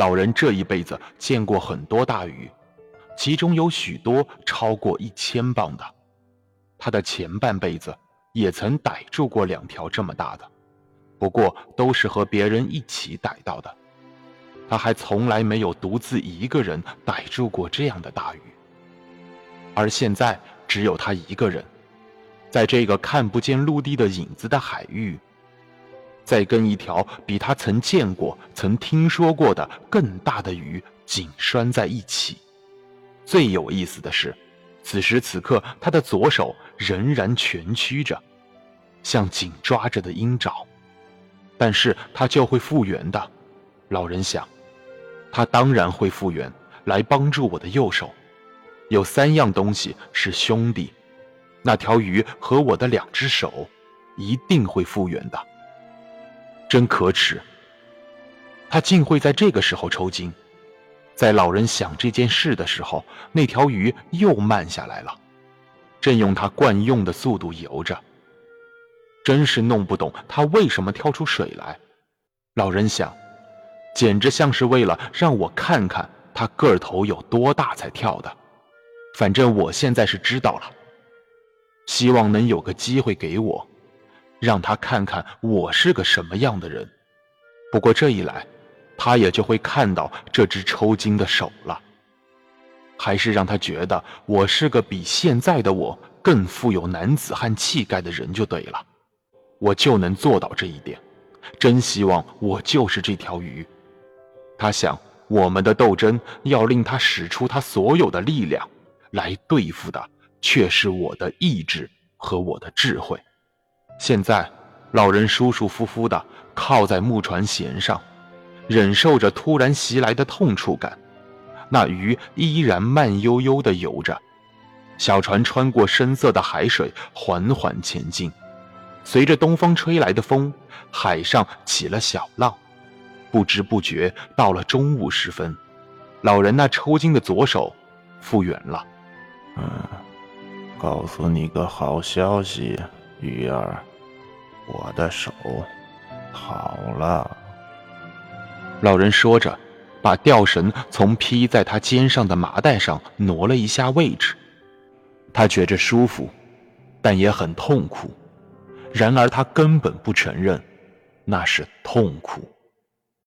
老人这一辈子见过很多大鱼，其中有许多超过一千磅的。他的前半辈子也曾逮住过两条这么大的，不过都是和别人一起逮到的。他还从来没有独自一个人逮住过这样的大鱼。而现在只有他一个人，在这个看不见陆地的影子的海域。在跟一条比他曾见过、曾听说过的更大的鱼紧拴在一起。最有意思的是，此时此刻他的左手仍然蜷曲着，像紧抓着的鹰爪。但是他就会复原的，老人想，他当然会复原，来帮助我的右手。有三样东西是兄弟，那条鱼和我的两只手，一定会复原的。真可耻！他竟会在这个时候抽筋。在老人想这件事的时候，那条鱼又慢下来了，正用他惯用的速度游着。真是弄不懂他为什么跳出水来。老人想，简直像是为了让我看看他个头有多大才跳的。反正我现在是知道了，希望能有个机会给我。让他看看我是个什么样的人。不过这一来，他也就会看到这只抽筋的手了。还是让他觉得我是个比现在的我更富有男子汉气概的人就对了。我就能做到这一点。真希望我就是这条鱼。他想，我们的斗争要令他使出他所有的力量来对付的，却是我的意志和我的智慧。现在，老人舒舒服服地靠在木船舷上，忍受着突然袭来的痛楚感。那鱼依然慢悠悠地游着，小船穿过深色的海水，缓缓前进。随着东风吹来的风，海上起了小浪。不知不觉到了中午时分，老人那抽筋的左手复原了。嗯，告诉你个好消息，鱼儿。我的手好了。老人说着，把吊绳从披在他肩上的麻袋上挪了一下位置。他觉着舒服，但也很痛苦。然而他根本不承认，那是痛苦。